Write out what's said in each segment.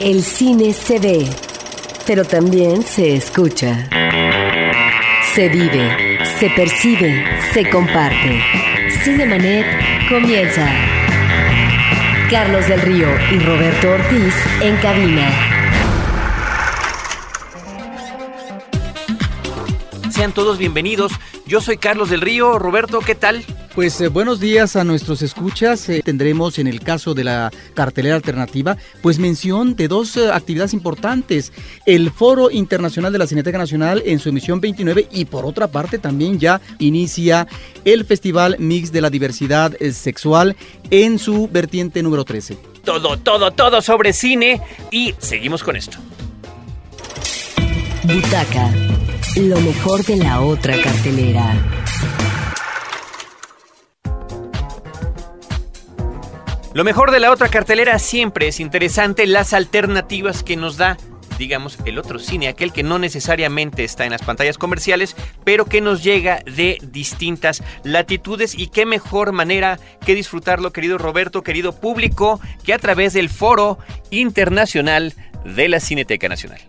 El cine se ve, pero también se escucha. Se vive, se percibe, se comparte. Cinemanet comienza. Carlos del Río y Roberto Ortiz en cabina. Sean todos bienvenidos. Yo soy Carlos del Río. Roberto, ¿qué tal? Pues eh, buenos días a nuestros escuchas. Eh, tendremos en el caso de la cartelera alternativa, pues mención de dos eh, actividades importantes. El Foro Internacional de la Cineteca Nacional en su emisión 29 y por otra parte también ya inicia el Festival Mix de la Diversidad Sexual en su vertiente número 13. Todo, todo, todo sobre cine y seguimos con esto. Butaca, lo mejor de la otra cartelera. Lo mejor de la otra cartelera siempre es interesante las alternativas que nos da digamos, el otro cine, aquel que no necesariamente está en las pantallas comerciales, pero que nos llega de distintas latitudes y qué mejor manera que disfrutarlo, querido Roberto, querido público, que a través del Foro Internacional de la Cineteca Nacional.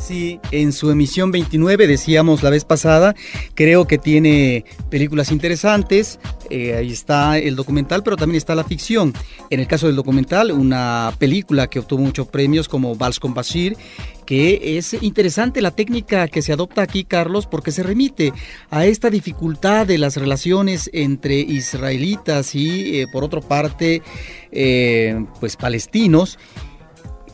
Sí, en su emisión 29 decíamos la vez pasada, creo que tiene películas interesantes, eh, ahí está el documental, pero también está la ficción. En el caso del documental, una película que obtuvo muchos premios como Vals con Bashir, que es interesante la técnica que se adopta aquí, Carlos, porque se remite a esta dificultad de las relaciones entre israelitas y, eh, por otra parte, eh, pues palestinos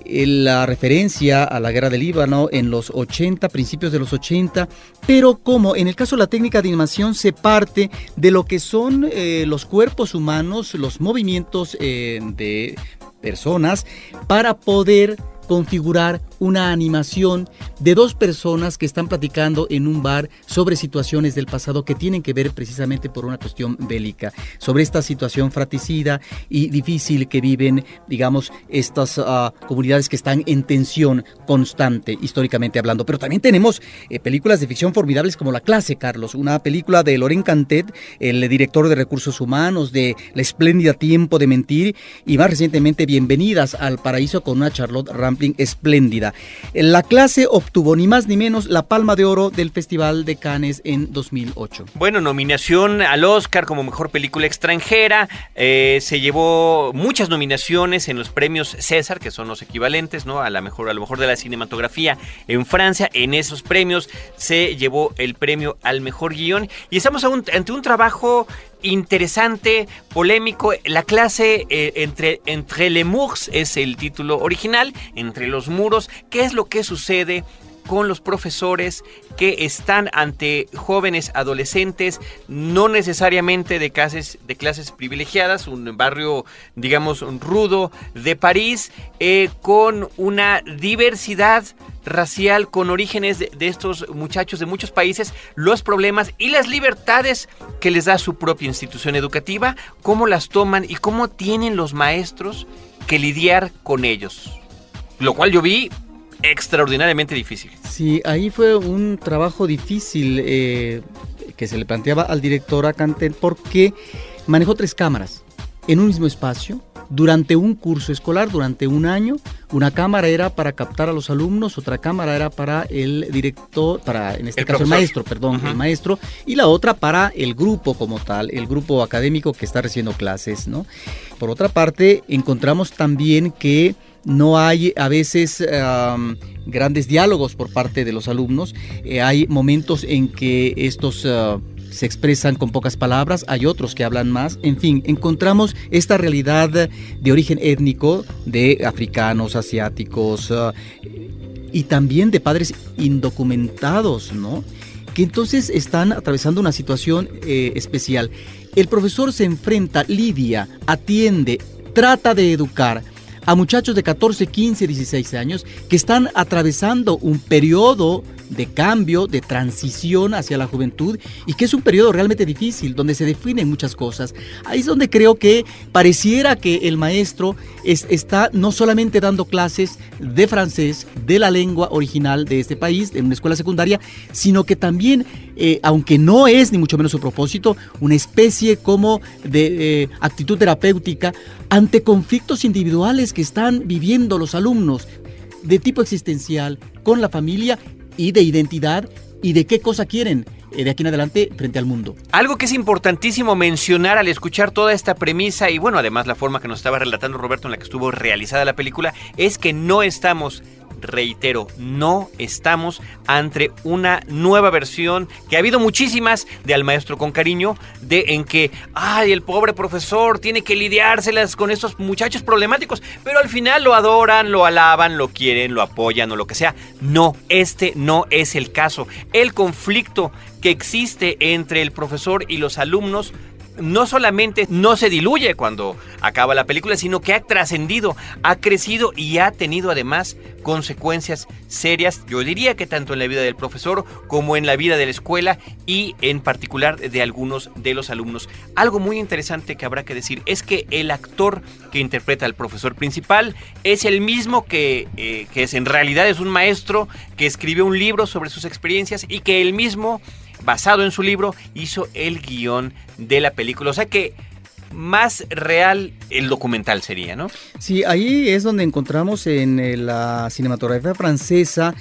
la referencia a la guerra del Líbano en los 80, principios de los 80, pero como en el caso de la técnica de animación se parte de lo que son eh, los cuerpos humanos, los movimientos eh, de personas, para poder configurar una animación de dos personas que están platicando en un bar sobre situaciones del pasado que tienen que ver precisamente por una cuestión bélica, sobre esta situación fratricida y difícil que viven, digamos, estas ah, comunidades que están en tensión constante, históricamente hablando. Pero también tenemos eh, películas de ficción formidables como La clase, Carlos, una película de Loren Cantet, el director de recursos humanos, de La espléndida tiempo de mentir, y más recientemente Bienvenidas al paraíso con una Charlotte Rampling espléndida. La clase obtuvo ni más ni menos la palma de oro del Festival de Cannes en 2008. Bueno, nominación al Oscar como mejor película extranjera. Eh, se llevó muchas nominaciones en los premios César, que son los equivalentes, ¿no? A la mejor, a lo mejor de la cinematografía en Francia. En esos premios se llevó el premio al mejor guion. Y estamos ante un trabajo interesante, polémico. La clase eh, entre, entre les murs es el título original, entre los muros. ¿Qué es lo que sucede con los profesores que están ante jóvenes adolescentes, no necesariamente de clases, de clases privilegiadas, un barrio, digamos, rudo de París, eh, con una diversidad racial con orígenes de, estos muchachos de muchos países, los problemas y las libertades que les da su propia institución educativa, cómo las toman y cómo tienen los maestros que lidiar con ellos. Lo cual yo vi extraordinariamente difícil. Sí, ahí fue un trabajo difícil eh, que se le planteaba al director Acantel porque manejó tres cámaras en un mismo espacio durante un curso escolar, durante un año. Una cámara era para captar a los alumnos, otra cámara era para el director, para en este caso el maestro, perdón, el maestro, y la otra para el grupo como tal, el grupo académico que está recibiendo clases, ¿no? Por otra parte, encontramos también que no hay a veces grandes diálogos por parte de los alumnos, eh, hay momentos en que estos... Ah, se expresan con pocas palabras, hay otros que hablan más, en fin, encontramos esta realidad de origen étnico de africanos, asiáticos ah, y también de padres indocumentados, ¿no? Que entonces están atravesando una situación eh, especial. El profesor se enfrenta, lidia, atiende, trata de educar, a muchachos de 14, 15, 16 años que están atravesando un periodo de cambio, de transición hacia la juventud y que es un periodo realmente difícil, donde se definen muchas cosas. Ahí es donde creo que pareciera que el maestro está no solamente dando clases de francés, de la lengua original de este país, en una escuela secundaria, sino que también, eh, aunque no es ni mucho menos su propósito, una especie como de eh, actitud terapéutica ante conflictos individuales que están viviendo los alumnos de tipo existencial con la familia y de identidad y de qué cosa quieren eh, de aquí en adelante frente al mundo. Algo que es importantísimo mencionar al escuchar toda esta premisa y bueno, además la forma que nos estaba relatando Roberto en la que estuvo realizada la película, es que no estamos reitero, no estamos ante una nueva versión que ha habido muchísimas de Al Maestro con Cariño, de en que, ay, el pobre profesor tiene que lidiárselas con estos muchachos problemáticos, pero al final lo adoran, lo alaban, lo quieren, lo apoyan o lo que sea. No, este no es el caso. El conflicto que existe entre el profesor y los alumnos no solamente no se diluye cuando acaba la película, sino que ha trascendido, ha crecido y ha tenido además consecuencias serias, yo diría que tanto en la vida del profesor como en la vida de la escuela y en particular de algunos de los alumnos. Algo muy interesante que habrá que decir es que el actor que interpreta al profesor principal es el mismo que, eh, es en realidad es un maestro que escribió un libro sobre sus experiencias y que él mismo basado en su libro, hizo el guion de la película. O sea que más real el documental sería, ¿no? Sí, ahí es donde encontramos en eh, la cinematografía francesa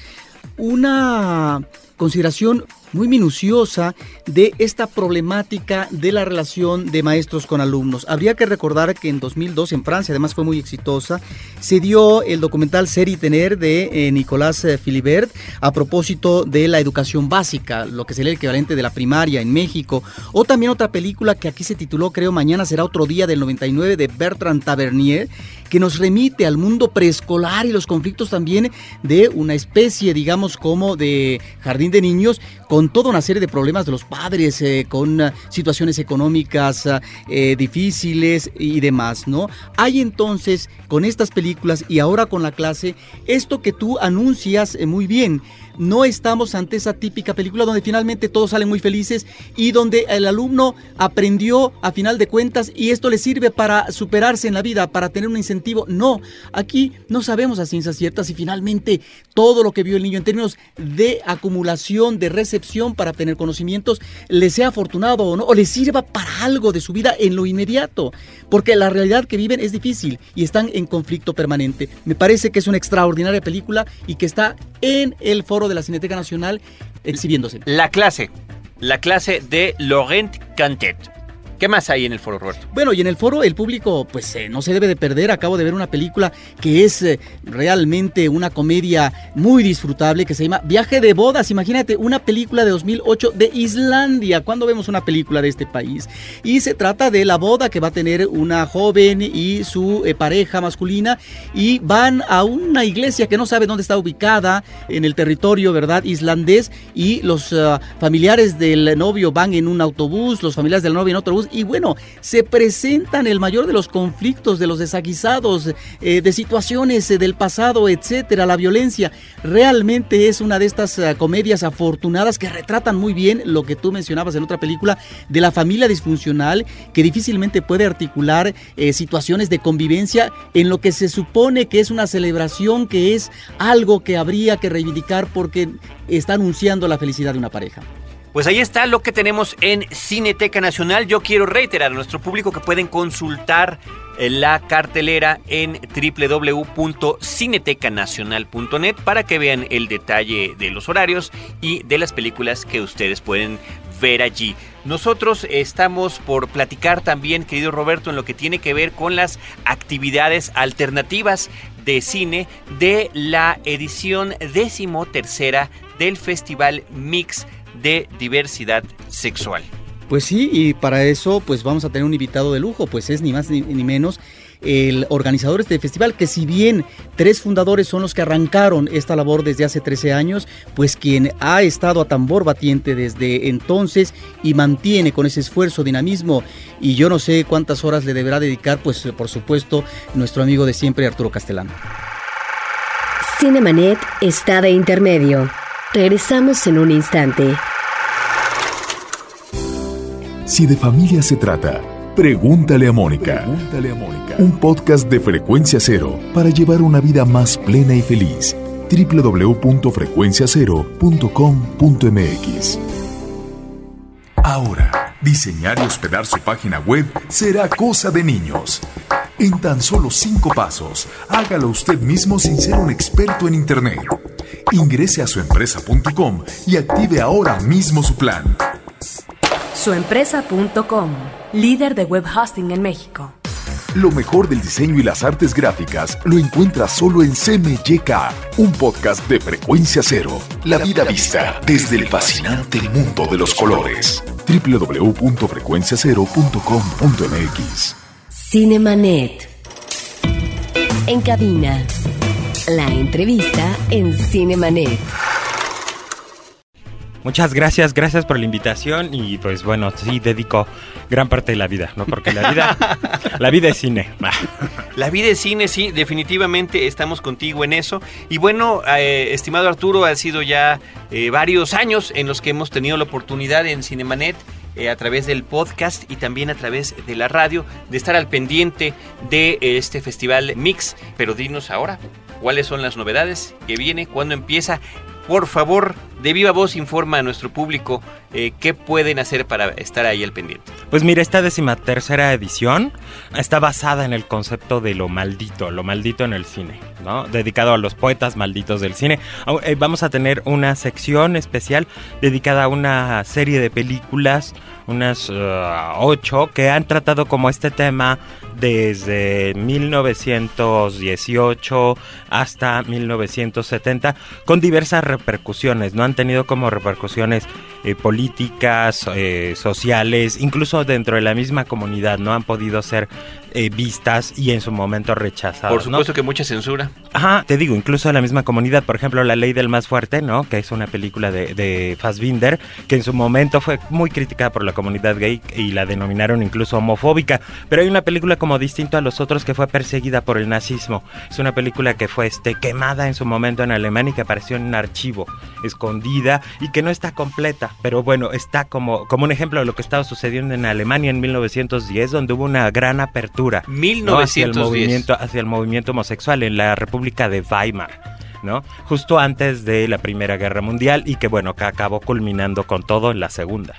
una consideración muy minuciosa de esta problemática de la relación de maestros con alumnos. Habría que recordar que en 2002 en Francia, además fue muy exitosa, se dio el documental Ser y Tener de eh, Nicolás eh, Philibert a propósito de la educación básica, lo que sería el equivalente de la primaria en México, o también otra película que aquí se tituló, creo, Mañana será otro día del 99 de Bertrand Tavernier, que nos remite al mundo preescolar y los conflictos también de una especie, digamos, como de jardín de niños, con toda una serie de problemas de los padres, eh, con ah, situaciones económicas eh, difíciles y demás, ¿no? Hay entonces con estas películas y ahora con la clase esto que tú anuncias eh, muy bien no estamos ante esa típica película donde finalmente todos salen muy felices y donde el alumno aprendió a final de cuentas y esto le sirve para superarse en la vida, para tener un incentivo. No, aquí no sabemos a ciencias ciertas si finalmente todo lo que vio el niño en términos de acumulación, de recepción para tener conocimientos, le sea afortunado o no, o le sirva para algo de su vida en lo inmediato, porque la realidad que viven es difícil y están en conflicto permanente. Me parece que es una extraordinaria película y que está en el foro de la Cineteca Nacional exhibiéndose. La clase, la clase de Laurent Cantet. ¿Qué más hay en el foro, Roberto? Bueno, y en el foro el público pues eh, no se debe de perder. Acabo de ver una película que es eh, realmente una comedia muy disfrutable que se llama Viaje de bodas. Imagínate, una película de 2008 de Islandia. ¿Cuándo vemos una película de este país? Y se trata de la boda que va a tener una joven y su eh, pareja masculina y van a una iglesia que no sabe dónde está ubicada en el territorio, ¿verdad? Islandés y los familiares del novio van en un autobús, los familiares del novio en otro y bueno, se presentan el mayor de los conflictos, de los desaguisados, eh, de situaciones eh, del pasado, etcétera, la violencia. Realmente es una de estas eh, comedias afortunadas que retratan muy bien lo que tú mencionabas en otra película de la familia disfuncional que difícilmente puede articular situaciones de convivencia en lo que se supone que es una celebración, que es algo que habría que reivindicar porque está anunciando la felicidad de una pareja. Pues ahí está lo que tenemos en Cineteca Nacional. Yo quiero reiterar a nuestro público que pueden consultar eh, la cartelera en www.cinetecanacional.net para que vean el detalle de los horarios y de las películas que ustedes pueden ver allí. Nosotros estamos por platicar también, querido Roberto, en lo que tiene que ver con las actividades alternativas de cine de la edición décimo tercera del Festival Mix de diversidad sexual. Pues sí, y para eso pues vamos a tener un invitado de lujo, pues es ni más ni, menos el organizador de este festival, que si bien tres fundadores son los que arrancaron esta labor desde hace 13 años, pues quien ha estado a tambor batiente desde entonces y mantiene con ese esfuerzo, dinamismo y yo no sé cuántas horas le deberá dedicar, pues por supuesto, nuestro amigo de siempre, Arturo Castellano. Cinemanet está de intermedio Regresamos en un instante. Si de familia se trata, pregúntale a Mónica. Pregúntale a Mónica. Un podcast de frecuencia cero para llevar una vida más plena y feliz. www.frecuenciacero.com.mx Ahora, diseñar y hospedar su página web será cosa de niños. En tan solo cinco pasos, hágalo usted mismo sin ser un experto en Internet. Ingrese a suempresa.com y active ahora mismo su plan. Suempresa.com, líder de web hosting en México. Lo mejor del diseño y las artes gráficas lo encuentras solo en CMYK, un podcast de frecuencia cero. La vida vista desde el fascinante mundo de los colores. www.frecuenciacero.com.mx Cinemanet. En cabina. La entrevista en Cinemanet. Muchas gracias, gracias por la invitación y pues bueno, sí dedico gran parte de la vida, ¿no? Porque la vida, la vida es cine. La vida es cine, sí, definitivamente estamos contigo en eso. Y bueno, eh, estimado Arturo, ha sido ya eh, varios años en los que hemos tenido la oportunidad en Cinemanet eh, a través del podcast y también a través de la radio de estar al pendiente de este festival Mix. Pero dinos ahora, ¿cuáles son las novedades que viene? ¿Cuándo empieza? Por favor, de viva voz informa a nuestro público eh, qué pueden hacer para estar ahí al pendiente. Pues mira, esta decimatercera edición está basada en el concepto de lo maldito, lo maldito en el cine, ¿no? Dedicado a los poetas malditos del cine. Eh, Vamos a tener una sección especial dedicada a una serie de películas, unas eh, ocho, que han tratado como este tema desde 1918 hasta 1970 con diversas repercusiones, ¿no? Han tenido como repercusiones eh, políticas, eh, sociales, incluso dentro de la misma comunidad, ¿no? Han podido ser eh, vistas y en su momento rechazadas. Por ¿no? supuesto que mucha censura. Ajá, te digo, incluso de la misma comunidad, por ejemplo, La Ley del Más Fuerte, ¿no? Que es una película de, de Fassbinder, que en su momento fue muy criticada por la comunidad gay y la denominaron incluso homofóbica. Pero hay una película como distinto a los otros que fue perseguida por el nazismo. Es una película que fue este, quemada en su momento en Alemania y que apareció en un archivo, escondida y que no está completa. Pero bueno, está como, como un ejemplo de lo que estaba sucediendo en Alemania en 1910, donde hubo una gran apertura. ¿no? hacia el 1910. movimiento hacia el movimiento homosexual en la República de Weimar. ¿no? Justo antes de la Primera Guerra Mundial y que bueno, que acabó culminando con todo en la Segunda.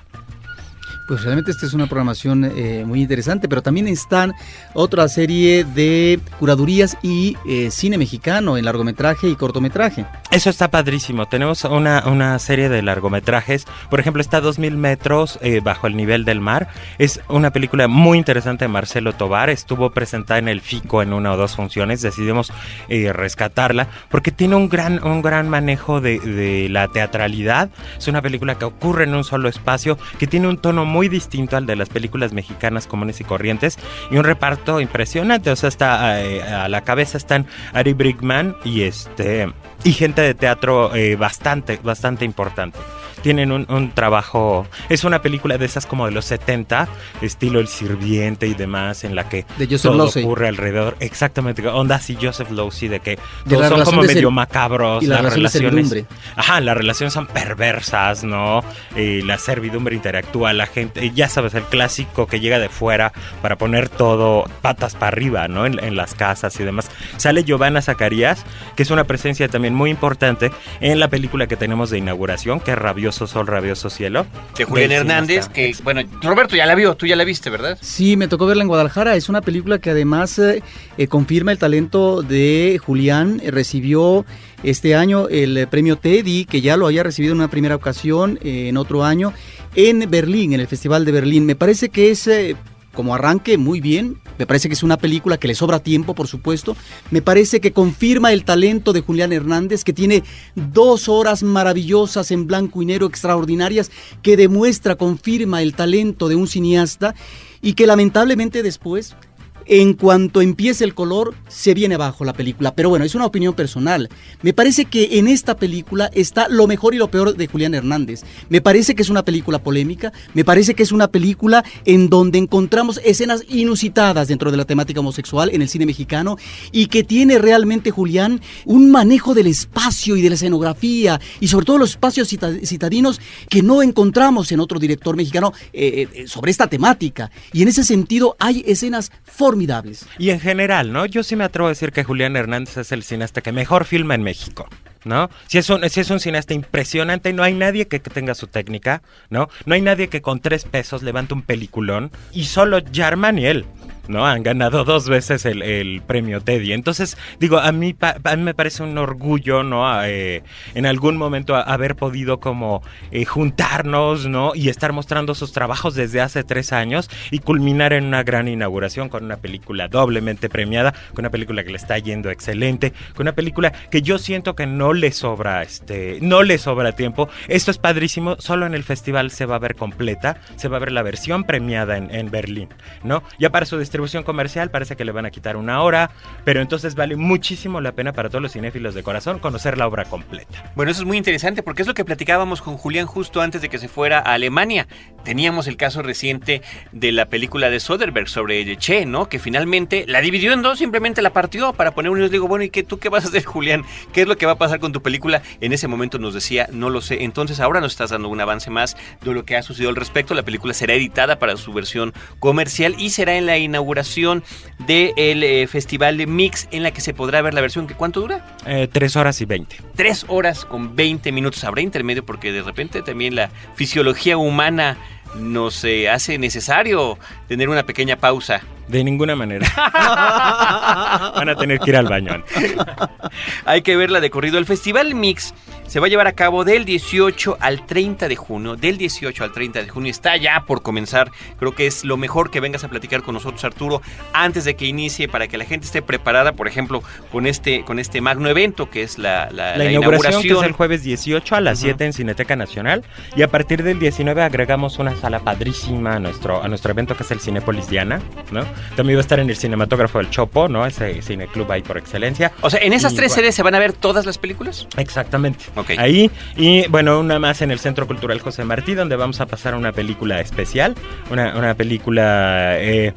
Pues realmente esta es una programación eh, muy interesante, pero también están otra serie de curadurías y eh, cine mexicano en largometraje y cortometraje. Eso está padrísimo. Tenemos una, una serie de largometrajes. Por ejemplo, está 2000 metros eh, bajo el nivel del mar. Es una película muy interesante de Marcelo Tobar. Estuvo presentada en el FICO en una o dos funciones. Decidimos rescatarla porque tiene un gran, un gran manejo de, de la teatralidad. Es una película que ocurre en un solo espacio, que tiene un tono distinto al de las películas mexicanas comunes y corrientes y un reparto impresionante. O sea, está eh, a la cabeza están Ari Brickman y este y gente de teatro eh, bastante, bastante importante. Tienen un, un trabajo. Es una película de esas como de los 70, estilo El Sirviente y demás, en la que De todo Losey. ocurre alrededor. Exactamente, onda así, Joseph Losey, de que todos son como medio macabros. y la las relaciones. Ajá, las relaciones son perversas, ¿no? Eh, la servidumbre interactúa, la gente, ya sabes, el clásico que llega de fuera para poner todo patas para arriba, ¿no? En, en las casas y demás. Sale Giovanna Zacarías, que es una presencia también muy importante en la película que tenemos de inauguración, que es Rabioso Sol, Rabioso Cielo. De Julián Del Hernández, que, bueno, Roberto ya la vio, tú ya la viste, ¿verdad? Sí, me tocó verla en Guadalajara. Es una película que además eh, eh, confirma el talento de Julián. Eh, recibió este año el premio Teddy, que ya lo había recibido en una primera ocasión, eh, en otro año, en Berlín, en el Festival de Berlín. Me parece que es... como arranque, muy bien. Me parece que es una película que le sobra tiempo, por supuesto. Me parece que confirma el talento de Julián Hernández, que tiene dos horas maravillosas en blanco y negro extraordinarias, que demuestra, confirma el talento de un cineasta y que lamentablemente después en cuanto empiece el color, se viene abajo la película. Pero bueno, es una opinión personal. Me parece que en esta película está lo mejor y lo peor de Julián Hernández. Me parece que es una película polémica, me parece que es una película en donde encontramos escenas inusitadas dentro de la temática homosexual en el cine mexicano y que tiene realmente, Julián, un manejo del espacio y de la escenografía y sobre todo los espacios citadinos que no encontramos en otro director mexicano eh, eh, sobre esta temática. Y en ese sentido hay escenas Y en general, ¿no? Yo sí me atrevo a decir que Julián Hernández es el cineasta que mejor filma en México. ¿No? Si es, un, si es un cineasta impresionante, no hay nadie que, tenga su técnica, ¿no? No hay nadie que con tres pesos levante un peliculón y solo Jarman y él. ¿no? Han ganado dos veces el, premio Teddy. Entonces, digo, a mí, a me parece un orgullo, ¿no? Eh, en algún momento haber podido como eh, juntarnos, ¿no? Y estar mostrando sus trabajos desde hace tres años y culminar en una gran inauguración con una película doblemente premiada, con una película que le está yendo excelente, con una película que yo siento que no le sobra, este, no le sobra tiempo. Esto es padrísimo, solo en el festival se va a ver completa, se va a ver la versión premiada en, en Berlín, ¿no? Ya para su distribución comercial parece que le van a quitar una hora, pero entonces vale muchísimo la pena para todos los cinéfilos de corazón conocer la obra completa. Bueno, eso es muy interesante porque es lo que platicábamos con Julián justo antes de que se fuera a Alemania. Teníamos el caso reciente de la película de Soderbergh sobre Che, ¿no? Que finalmente la dividió en dos, simplemente la partió para poner un... Digo, bueno, ¿y qué, tú qué vas a hacer, Julián? ¿Qué es lo que va a pasar con tu película? En ese momento nos decía, no lo sé. Entonces ahora nos estás dando un avance más de lo que ha sucedido al respecto. La película será editada para su versión comercial y será en la inauguración del eh, Festival de Mix en la que se podrá ver la versión que ¿cuánto dura? Eh, tres horas y veinte. Tres horas con veinte minutos. Habrá intermedio porque de repente también la fisiología humana nos eh, hace necesario tener una pequeña pausa. De ninguna manera. Van a tener que ir al baño. Hay que verla de corrido. El Festival Mix se va a llevar a cabo del 18 al 30 de junio. Del 18 al 30 de junio está ya por comenzar. Creo que es lo mejor que vengas a platicar con nosotros, Arturo, antes de que inicie, para que la gente esté preparada, por ejemplo, con este, con este magno evento que es la, la, inauguración, que es el jueves 18 a las 7 en Cineteca Nacional. Y a partir del 19 agregamos una sala padrísima a nuestro, a nuestro evento que es el Cinepolis Diana, ¿no? También va a estar en el cinematógrafo del Chopo, ¿no? Ese cineclub ahí por excelencia. O sea, ¿en esas tres sedes se van a ver todas las películas? Exactamente. Ahí. Y bueno, una más en el Centro Cultural José Martí, donde vamos a pasar una película especial. Una, una película. Eh,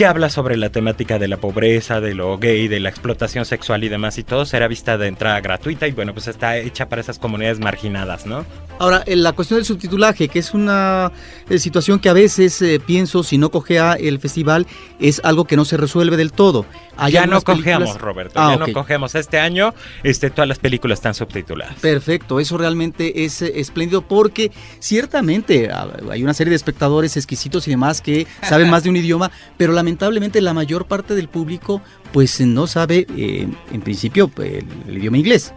que habla sobre la temática de la pobreza, de lo gay, de la explotación sexual y demás y todo, será vista de entrada gratuita y bueno, pues está hecha para esas comunidades marginadas, ¿no? Ahora, en la cuestión del subtitulaje, que es una eh, situación que a veces eh, pienso, si no cogea el festival, es algo que no se resuelve del todo. ya no cogeamos, Roberto, ah, ya no cogemos. Este año este, todas las películas están subtituladas. Perfecto, eso realmente es eh, espléndido porque ciertamente ah, hay una serie de espectadores exquisitos y demás que saben más de un idioma, pero lamentablemente la mayor parte del público pues no sabe en principio el idioma inglés.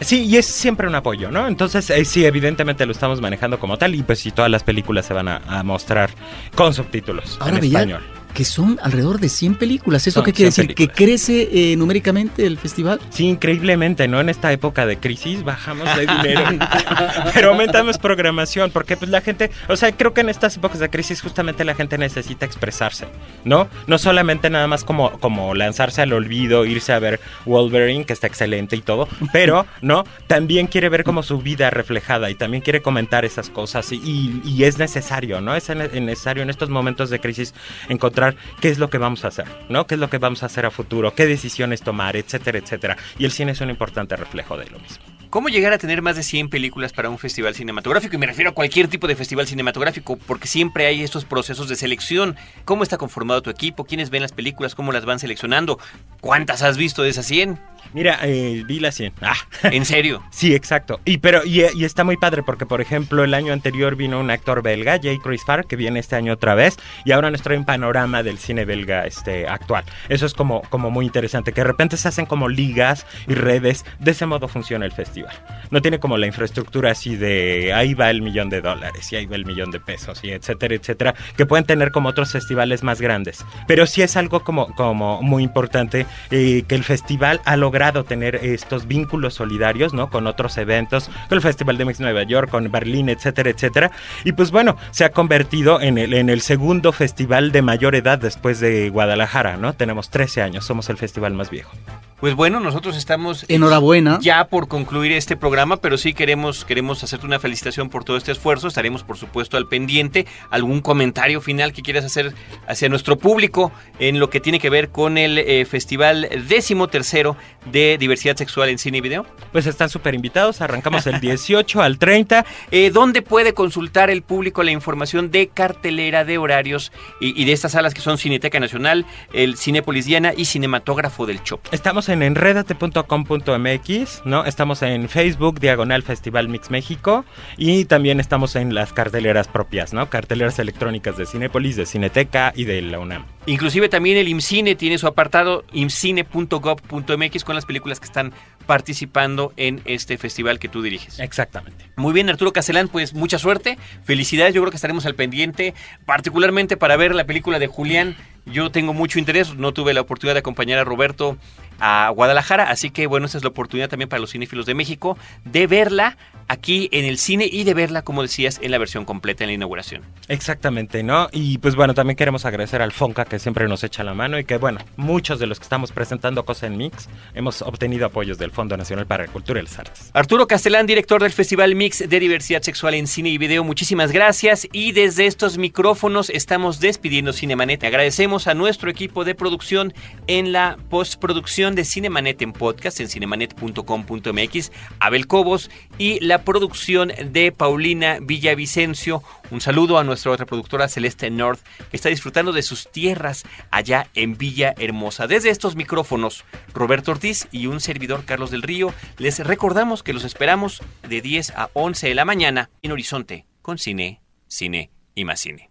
Sí, y es siempre un apoyo, ¿no? Entonces, eh, sí, evidentemente lo estamos manejando como tal y pues si todas las películas se van a, mostrar con subtítulos en español que son alrededor de 100 películas. ¿Eso qué quiere decir? ¿Que crece eh, numéricamente el festival? Sí, increíblemente, ¿no? En esta época de crisis bajamos de dinero, pero aumentamos programación, porque pues la gente, o sea, creo que en estas épocas de crisis justamente la gente necesita expresarse, ¿no? No solamente nada más como, como lanzarse al olvido, irse a ver Wolverine, que está excelente y todo, pero, ¿no? También quiere ver como su vida reflejada y también quiere comentar esas cosas y, y es necesario, ¿no? Es necesario en estos momentos de crisis encontrar qué es lo que vamos a hacer, ¿no? ¿Qué es lo que vamos a hacer a futuro? ¿Qué decisiones tomar? Etcétera, etcétera. Y el cine es un importante reflejo de lo mismo. ¿Cómo llegar a tener más de 100 películas para un festival cinematográfico? Y me refiero a cualquier tipo de festival cinematográfico, porque siempre hay estos procesos de selección. ¿Cómo está conformado tu equipo? ¿Quiénes ven las películas? ¿Cómo las van seleccionando? ¿Cuántas has visto de esas 100? Mira, eh, vi la 100. Ah. ¿En serio? sí, exacto. Y, pero, y, está muy padre porque, por ejemplo, el año anterior vino un actor belga, Jay Chris Farr, que viene este año otra vez, y ahora nos trae un panorama del cine belga este, actual. Eso es como, como muy interesante, que de repente se hacen como ligas y redes. De ese modo funciona el festival. No tiene como la infraestructura así de ahí va el millón de dólares y ahí va el millón de pesos y etcétera, etcétera, que pueden tener como otros festivales más grandes. Pero sí es algo como, como muy importante eh, que el festival ha logrado tener estos vínculos solidarios, ¿no? Con otros eventos, con el Festival de Mix Nueva York, con Berlín, etcétera, etcétera. Y pues bueno, se ha convertido en el, en el segundo festival de mayor edad después de Guadalajara, ¿no? Tenemos 13 años, somos el festival más viejo. Pues bueno, nosotros estamos Enhorabuena. ya por concluir este programa, pero sí queremos queremos hacerte una felicitación por todo este esfuerzo. Estaremos, por supuesto, al pendiente. ¿Algún comentario final que quieras hacer hacia nuestro público en lo que tiene que ver con el eh, Festival décimo tercero de Diversidad Sexual en Cine y Video? Pues están súper invitados, arrancamos el 18 al 30. Eh, ¿Dónde puede consultar el público la información de cartelera, de horarios y, y de estas salas que son Cineteca Nacional, el Cinépolis Diana y Cinematógrafo del Chopo? Estamos en enredate.com.mx, ¿no? Estamos en Facebook, Diagonal Festival Mix México, y también estamos en las carteleras propias, ¿no? Carteleras electrónicas de Cinépolis, de Cineteca y de la UNAM. Inclusive también el IMCINE tiene su apartado imcine.gov.mx con las películas que están participando en este festival que tú diriges. Exactamente. Muy bien, Arturo Castellán, pues mucha suerte, felicidades, yo creo que estaremos al pendiente, particularmente para ver la película de Julián. Yo tengo mucho interés, no tuve la oportunidad de acompañar a Roberto a Guadalajara, así que bueno, esta es la oportunidad también para los cinéfilos de México de verla aquí en el cine y de verla, como decías, en la versión completa en la inauguración. Exactamente, ¿no? Y pues bueno, también queremos agradecer al Fonca que siempre nos echa la mano y que bueno, muchos de los que estamos presentando Cosa en Mix hemos obtenido apoyos del Fondo Nacional para la Cultura y las Artes. Arturo Castellán, director del Festival Mix de Diversidad Sexual en Cine y Video, muchísimas gracias. Y desde estos micrófonos estamos despidiendo Cinemanet. A nuestro equipo de producción en la postproducción de Cinemanet en podcast en cinemanet.com.mx, Abel Cobos y la producción de Paulina Villavicencio. Un saludo a nuestra otra productora Celeste North, que está disfrutando de sus tierras allá en Villa Hermosa. Desde estos micrófonos, Roberto Ortiz y un servidor Carlos del Río, les recordamos que los esperamos de 10 a 11 de la mañana en Horizonte con cine, cine y más cine.